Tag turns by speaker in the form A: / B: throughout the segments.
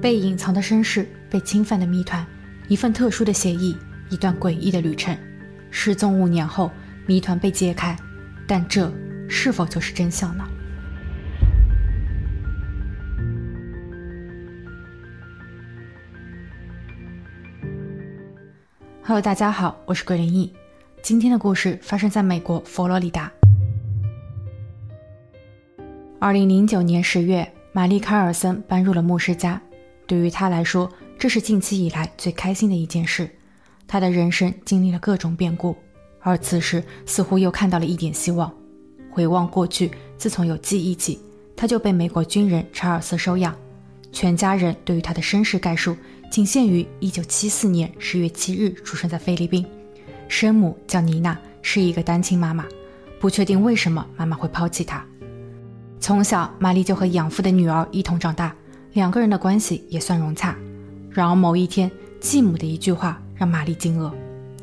A: 被隐藏的身世，被侵犯的谜团，一份特殊的协议，一段诡异的旅程。失踪五年后，谜团被揭开，但这是否就是真相呢？Hello，大家好，我是桂林毅。今天的故事发生在美国佛罗里达。二零零九年十月，玛丽·卡尔森搬入了牧师家。对于他来说，这是近期以来最开心的一件事。他的人生经历了各种变故，而此时似乎又看到了一点希望。回望过去，自从有记忆起，他就被美国军人查尔斯收养。全家人对于他的身世概述仅限于1974年10月7日出生在菲律宾，生母叫妮娜，是一个单亲妈妈，不确定为什么妈妈会抛弃他。从小，玛丽就和养父的女儿一同长大。两个人的关系也算融洽，然而某一天，继母的一句话让玛丽惊愕：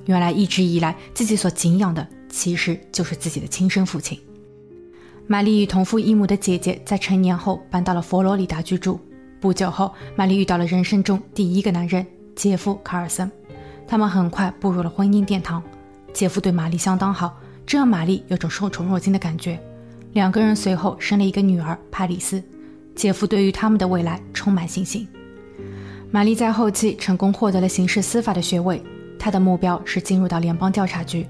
A: 原来一直以来自己所敬仰的，其实就是自己的亲生父亲。玛丽与同父异母的姐姐在成年后搬到了佛罗里达居住。不久后，玛丽遇到了人生中第一个男人——姐夫卡尔森。他们很快步入了婚姻殿堂。姐夫对玛丽相当好，这让玛丽有种受宠若惊的感觉。两个人随后生了一个女儿帕里斯。姐夫对于他们的未来充满信心。玛丽在后期成功获得了刑事司法的学位，她的目标是进入到联邦调查局。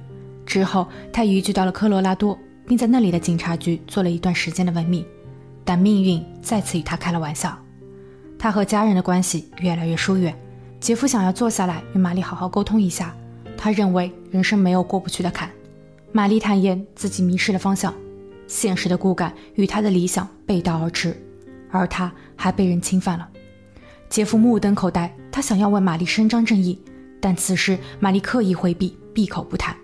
A: 之后，她移居到了科罗拉多，并在那里的警察局做了一段时间的文秘。但命运再次与她开了玩笑，她和家人的关系越来越疏远。杰夫想要坐下来与玛丽好好沟通一下，他认为人生没有过不去的坎。玛丽坦言自己迷失了方向，现实的骨感与她的理想背道而驰。而他还被人侵犯了，杰夫目瞪口呆，他想要为玛丽伸张正义，但此时玛丽刻意回避，闭口不谈。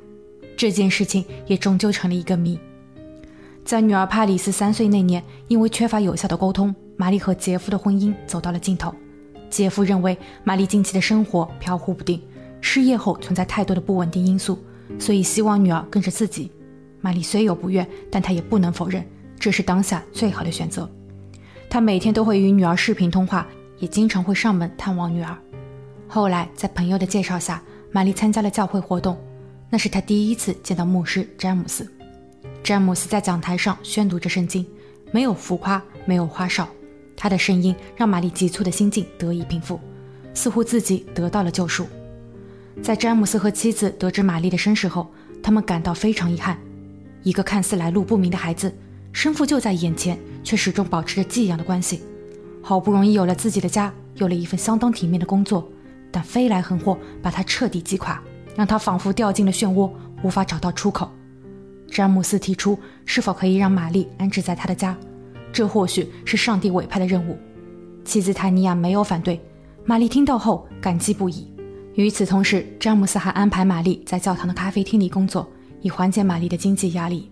A: 这件事情也终究成了一个谜。在女儿帕里斯三岁那年，因为缺乏有效的沟通，玛丽和杰夫的婚姻走到了尽头。杰夫认为玛丽近期的生活飘忽不定，失业后存在太多的不稳定因素，所以希望女儿跟着自己。玛丽虽有不愿，但她也不能否认这是当下最好的选择。他每天都会与女儿视频通话，也经常会上门探望女儿。后来，在朋友的介绍下，玛丽参加了教会活动，那是她第一次见到牧师詹姆斯。詹姆斯在讲台上宣读着圣经，没有浮夸，没有花哨，他的声音让玛丽急促的心境得以平复，似乎自己得到了救赎。在詹姆斯和妻子得知玛丽的身世后，他们感到非常遗憾，一个看似来路不明的孩子。生父就在眼前，却始终保持着寄养的关系。好不容易有了自己的家，有了一份相当体面的工作，但飞来横祸把他彻底击垮，让他仿佛掉进了漩涡，无法找到出口。詹姆斯提出，是否可以让玛丽安置在他的家？这或许是上帝委派的任务。妻子泰尼亚没有反对。玛丽听到后感激不已。与此同时，詹姆斯还安排玛丽在教堂的咖啡厅里工作，以缓解玛丽的经济压力。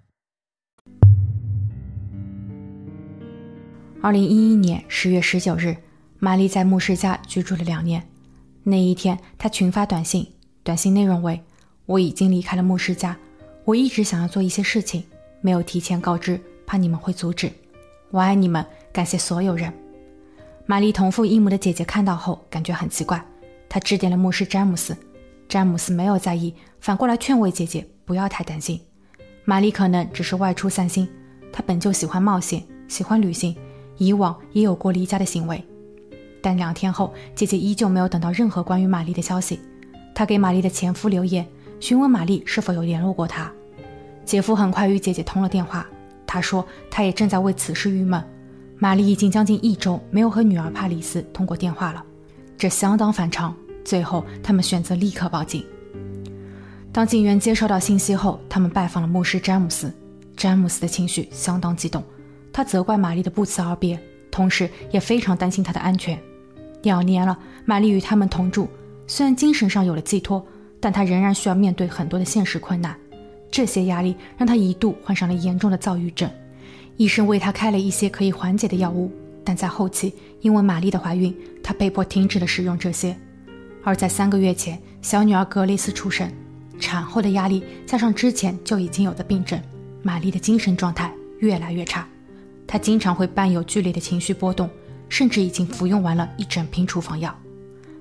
A: 二零一一年十月十九日，玛丽在牧师家居住了两年。那一天，她群发短信，短信内容为：“我已经离开了牧师家，我一直想要做一些事情，没有提前告知，怕你们会阻止。我爱你们，感谢所有人。”玛丽同父异母的姐姐看到后，感觉很奇怪，她致电了牧师詹姆斯，詹姆斯没有在意，反过来劝慰姐姐不要太担心。玛丽可能只是外出散心，她本就喜欢冒险，喜欢旅行。以往也有过离家的行为，但两天后，姐姐依旧没有等到任何关于玛丽的消息。她给玛丽的前夫留言，询问玛丽是否有联络过他。姐夫很快与姐姐通了电话，他说他也正在为此事郁闷。玛丽已经将近一周没有和女儿帕里斯通过电话了，这相当反常。最后，他们选择立刻报警。当警员接收到信息后，他们拜访了牧师詹姆斯。詹姆斯的情绪相当激动。他责怪玛丽的不辞而别，同时也非常担心她的安全。两年了，玛丽与他们同住，虽然精神上有了寄托，但她仍然需要面对很多的现实困难。这些压力让她一度患上了严重的躁郁症，医生为她开了一些可以缓解的药物，但在后期因为玛丽的怀孕，她被迫停止了使用这些。而在三个月前，小女儿格蕾丝出生，产后的压力加上之前就已经有的病症，玛丽的精神状态越来越差，他经常会伴有剧烈的情绪波动。甚至已经服用完了一整瓶处方药。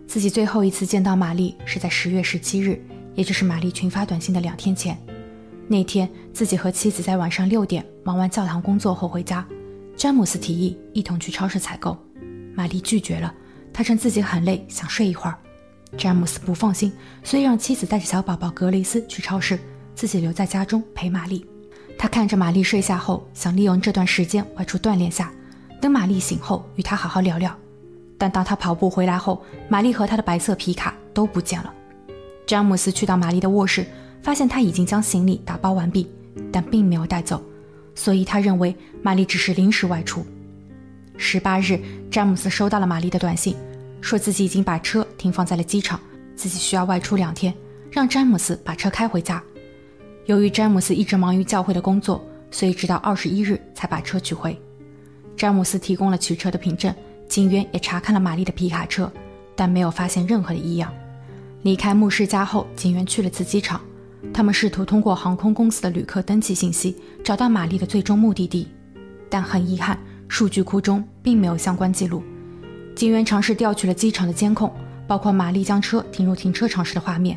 A: 自己最后一次见到玛丽是在十月十七日，也就是玛丽群发短信的两天前。那天，自己和妻子在晚上六点忙完教堂工作后回家。詹姆斯提议一同去超市采购，玛丽拒绝了。他称自己很累，想睡一会儿。詹姆斯不放心，所以让妻子带着小宝宝格雷斯去超市，自己留在家中陪玛丽。他看着玛丽睡下后，想利用这段时间外出锻炼下。等玛丽醒后，与她好好聊聊。但当他跑步回来后，玛丽和他的白色皮卡都不见了。詹姆斯去到玛丽的卧室，发现她已经将行李打包完毕，但并没有带走，所以他认为玛丽只是临时外出。十八日，詹姆斯收到了玛丽的短信，说自己已经把车停放在了机场，自己需要外出两天，让詹姆斯把车开回家。由于詹姆斯一直忙于教会的工作，所以直到二十一日才把车取回。詹姆斯提供了取车的凭证，警员也查看了玛丽的皮卡车，但没有发现任何的异样。离开牧师家后，警员去了次机场，他们试图通过航空公司的旅客登记信息找到玛丽的最终目的地，但很遗憾，数据库中并没有相关记录。警员尝试调取了机场的监控，包括玛丽将车停入停车场时的画面，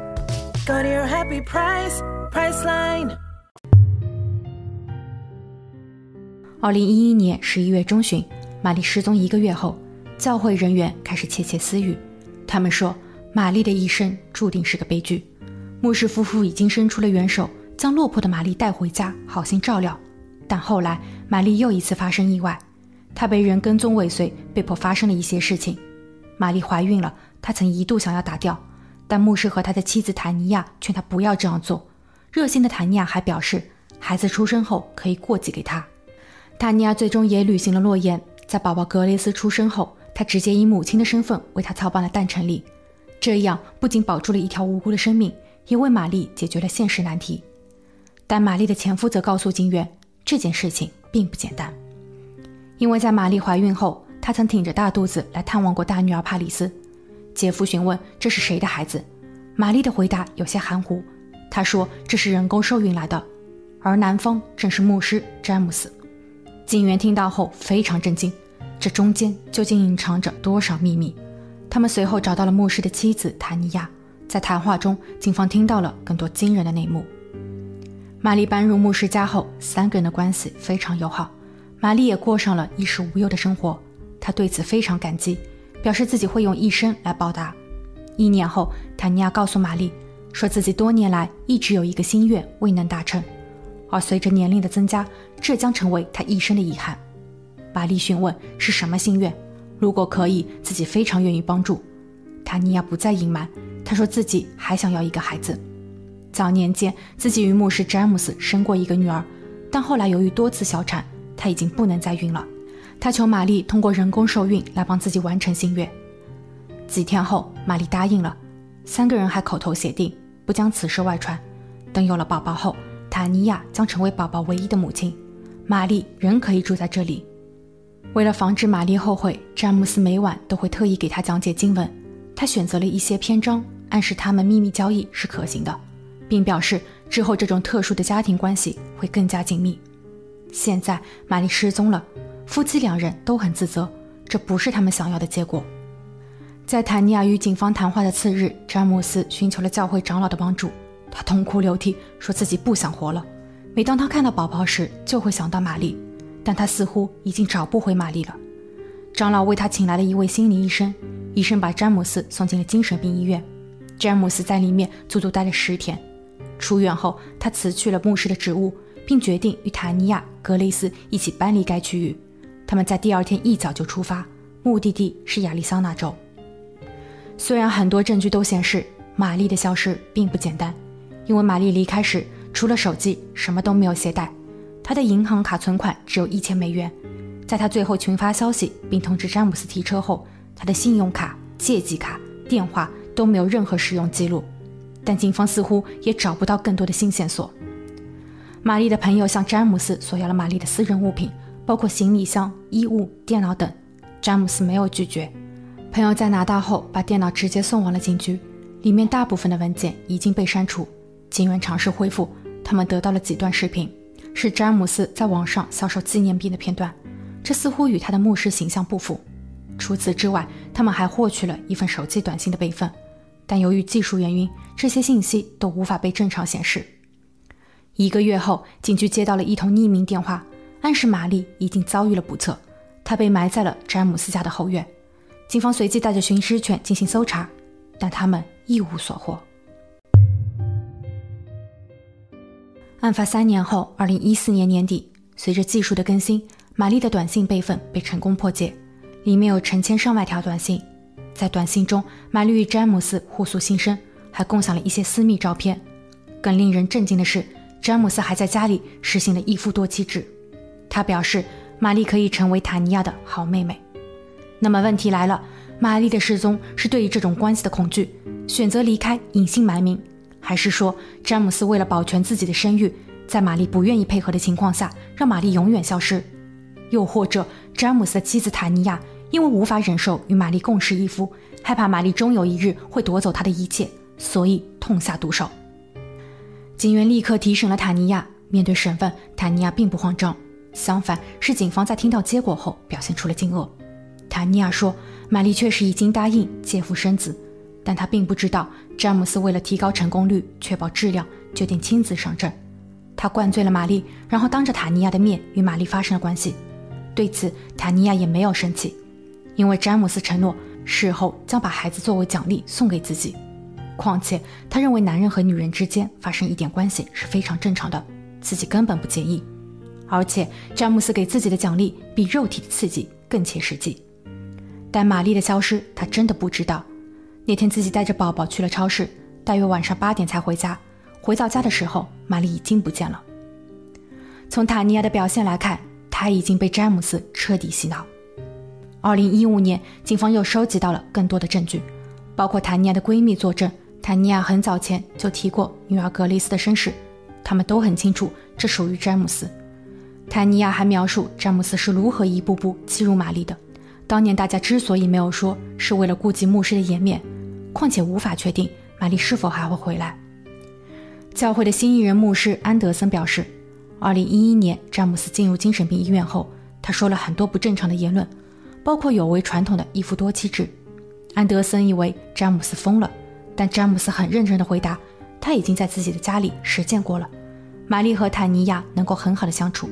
B: Go to your happy price, Priceline.
A: 二零一一年十一月中旬，玛丽失踪一个月后，教会人员开始窃窃私语。他们说，玛丽的一生注定是个悲剧。牧师夫妇已经伸出了援手，将落魄的玛丽带回家，好心照料。但后来，玛丽又一次发生意外，她被人跟踪尾随，被迫发生了一些事情。玛丽怀孕了，她曾一度想要打掉，但牧师和他的妻子坦尼亚劝他不要这样做。热心的坦尼亚还表示，孩子出生后可以过继给他。塔尼亚最终也履行了诺言，在宝宝格雷斯出生后，他直接以母亲的身份为他操办了诞辰礼，这样不仅保住了一条无辜的生命，也为玛丽解决了现实难题。但玛丽的前夫则告诉警员，这件事情并不简单，因为在玛丽怀孕后，他曾挺着大肚子来探望过大女儿帕里斯。姐夫询问这是谁的孩子，玛丽的回答有些含糊，她说这是人工受孕来的，而男方正是牧师詹姆斯。警员听到后非常震惊，这中间究竟隐藏着多少秘密？他们随后找到了牧师的妻子塔尼亚，在谈话中，警方听到了更多惊人的内幕。玛丽搬入牧师家后，三个人的关系非常友好，玛丽也过上了衣食无忧的生活。她对此非常感激，表示自己会用一生来报答。一年后，塔尼亚告诉玛丽，说自己多年来一直有一个心愿未能达成。而随着年龄的增加，这将成为他一生的遗憾。玛丽询问是什么心愿，如果可以，自己非常愿意帮助。塔尼亚不再隐瞒，他说自己还想要一个孩子。早年间，自己与牧师詹姆斯生过一个女儿，但后来由于多次小产，她已经不能再孕了。他求玛丽通过人工受孕来帮自己完成心愿。几天后，玛丽答应了，三个人还口头协定不将此事外传。等有了宝宝后，塔尼亚将成为宝宝唯一的母亲，玛丽仍可以住在这里。为了防止玛丽后悔，詹姆斯每晚都会特意给她讲解经文。他选择了一些篇章，暗示他们秘密交易是可行的，并表示之后这种特殊的家庭关系会更加紧密。现在玛丽失踪了，夫妻两人都很自责，这不是他们想要的结果。在塔尼亚与警方谈话的次日，詹姆斯寻求了教会长老的帮助。他痛哭流涕，说自己不想活了。每当他看到宝宝时，就会想到玛丽，但他似乎已经找不回玛丽了。长老为他请来了一位心理医生，医生把詹姆斯送进了精神病医院。詹姆斯在里面足足待了十天。出院后，他辞去了牧师的职务，并决定与塔尼亚·格雷斯一起搬离该区域。他们在第二天一早就出发，目的地是亚利桑那州。虽然很多证据都显示玛丽的消失并不简单，因为玛丽离开时除了手机什么都没有携带，她的银行卡存款只有一千美元。在她最后群发消息并通知詹姆斯提车后，她的信用卡、借记卡、电话都没有任何使用记录。但警方似乎也找不到更多的新线索。玛丽的朋友向詹姆斯索要了玛丽的私人物品，包括行李箱、衣物、电脑等。詹姆斯没有拒绝。朋友在拿到后，把电脑直接送往了警局，里面大部分的文件已经被删除。警员尝试恢复，他们得到了几段视频，是詹姆斯在网上销售纪念币的片段，这似乎与他的牧师形象不符。除此之外，他们还获取了一份手机短信的备份。但由于技术原因，这些信息都无法被正常显示。一个月后，警局接到了一通匿名电话，暗示玛丽已经遭遇了不测，她被埋在了詹姆斯家的后院。警方随即带着寻尸犬进行搜查，但他们一无所获。案发三年后，二零一四年年底，随着技术的更新，玛丽的短信备份被成功破解，里面有成千上万条短信。在短信中，玛丽与詹姆斯互诉心声，还共享了一些私密照片。更令人震惊的是，詹姆斯还在家里实行了一夫多妻制。他表示，玛丽可以成为塔尼亚的好妹妹。那么问题来了，玛丽的失踪是对于这种关系的恐惧，选择离开隐姓埋名，还是说詹姆斯为了保全自己的声誉，在玛丽不愿意配合的情况下，让玛丽永远消失？又或者詹姆斯的妻子塔尼亚？因为无法忍受与玛丽共侍一夫，害怕玛丽终有一日会夺走他的一切，所以痛下毒手。警员立刻提审了塔尼亚。面对审问，塔尼亚并不慌张，相反是警方在听到结果后表现出了惊愕。塔尼亚说：“玛丽确实已经答应借腹生子，但她并不知道詹姆斯为了提高成功率、确保质量，决定亲自上阵。他灌醉了玛丽，然后当着塔尼亚的面与玛丽发生了关系。对此，塔尼亚也没有生气。”因为詹姆斯承诺事后将把孩子作为奖励送给自己，况且他认为男人和女人之间发生一点关系是非常正常的，自己根本不介意。而且詹姆斯给自己的奖励比肉体的刺激更切实际。但玛丽的消失，他真的不知道。那天自己带着宝宝去了超市，大约晚上八点才回家。回到家的时候，玛丽已经不见了。从塔尼亚的表现来看，他已经被詹姆斯彻底洗脑。二零一五年，警方又收集到了更多的证据，包括塔尼亚的闺蜜作证，塔尼亚很早前就提过女儿格丽斯的身世，他们都很清楚这属于詹姆斯。坦尼亚还描述詹姆斯是如何一步步欺辱玛丽的。当年大家之所以没有说，是为了顾及牧师的颜面，况且无法确定玛丽是否还会回来。教会的新艺人牧师安德森表示，二零一一年詹姆斯进入精神病医院后，他说了很多不正常的言论。包括有违传统的一夫多妻制。安德森以为詹姆斯疯了，但詹姆斯很认真地回答，他已经在自己的家里实践过了。玛丽和坦尼亚能够很好的相处，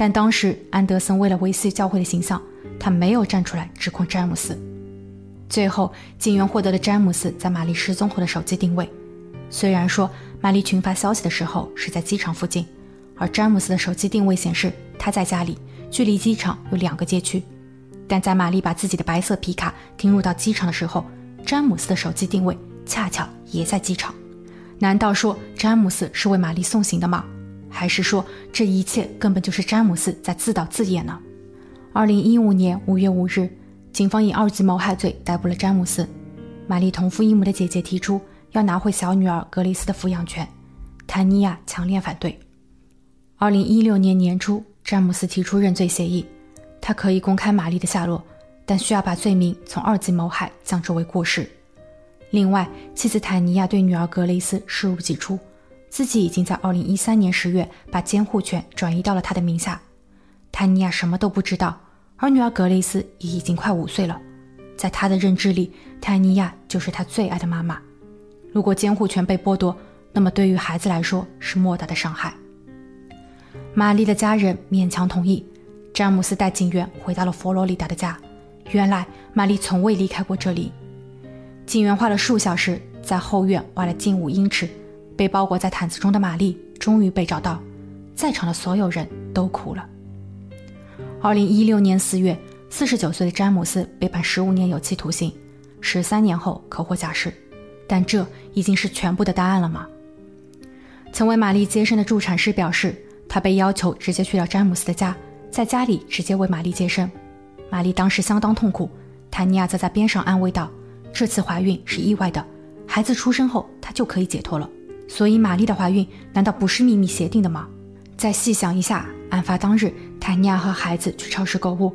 A: 但当时安德森为了维系教会的形象，他没有站出来指控詹姆斯。最后，警员获得了詹姆斯在玛丽失踪后的手机定位。虽然说玛丽群发消息的时候是在机场附近，而詹姆斯的手机定位显示他在家里，距离机场有两个街区。但在玛丽把自己的白色皮卡停入到机场的时候，詹姆斯的手机定位恰巧也在机场。难道说詹姆斯是为玛丽送行的吗？还是说这一切根本就是詹姆斯在自导自演呢？二零一五年五月五日，警方以二级谋害罪逮捕了詹姆斯。玛丽同父异母的姐姐提出要拿回小女儿格雷斯的抚养权，坦尼亚强烈反对。二零一六年年初，詹姆斯提出认罪协议。他可以公开玛丽的下落，但需要把罪名从二级谋害降至为过失。另外，妻子坦尼亚对女儿格雷斯视如己出，自己已经在2013年十月把监护权转移到了他的名下。坦尼亚什么都不知道，而女儿格雷斯也已经快五岁了，在他的认知里，坦尼亚就是他最爱的妈妈。如果监护权被剥夺，那么对于孩子来说是莫大的伤害。玛丽的家人勉强同意。詹姆斯带警员回到了佛罗里达的家，原来玛丽从未离开过这里。警员花了数小时，在后院挖了近五英尺，被包裹在毯子中的玛丽终于被找到。在场的所有人都哭了。二零一六年四月，四十九岁的詹姆斯被判十五年有期徒刑，十三年后可获假释。但这已经是全部的答案了吗？曾为玛丽接生的助产师表示，他被要求直接去到詹姆斯的家，在家里直接为玛丽接生。玛丽当时相当痛苦，坦尼亚则在边上安慰道：“这次怀孕是意外的，孩子出生后她就可以解脱了。所以玛丽的怀孕难道不是秘密协定的吗？”再细想一下，案发当日，坦尼亚和孩子去超市购物，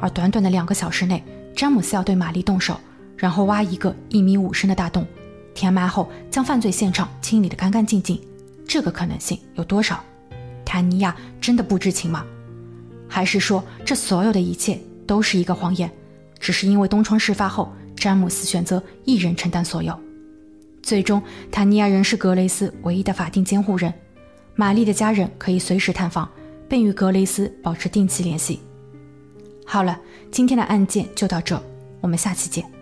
A: 而短短的两个小时内，詹姆斯要对玛丽动手，然后挖一个一米五深的大洞。填埋后，将犯罪现场清理得干干净净，这个可能性有多少？坦尼亚真的不知情吗？还是说这所有的一切都是一个谎言？只是因为东窗事发后，詹姆斯选择一人承担所有。最终，坦尼亚仍是格雷斯唯一的法定监护人，玛丽的家人可以随时探访，并与格雷斯保持定期联系。好了，今天的案件就到这，我们下期见。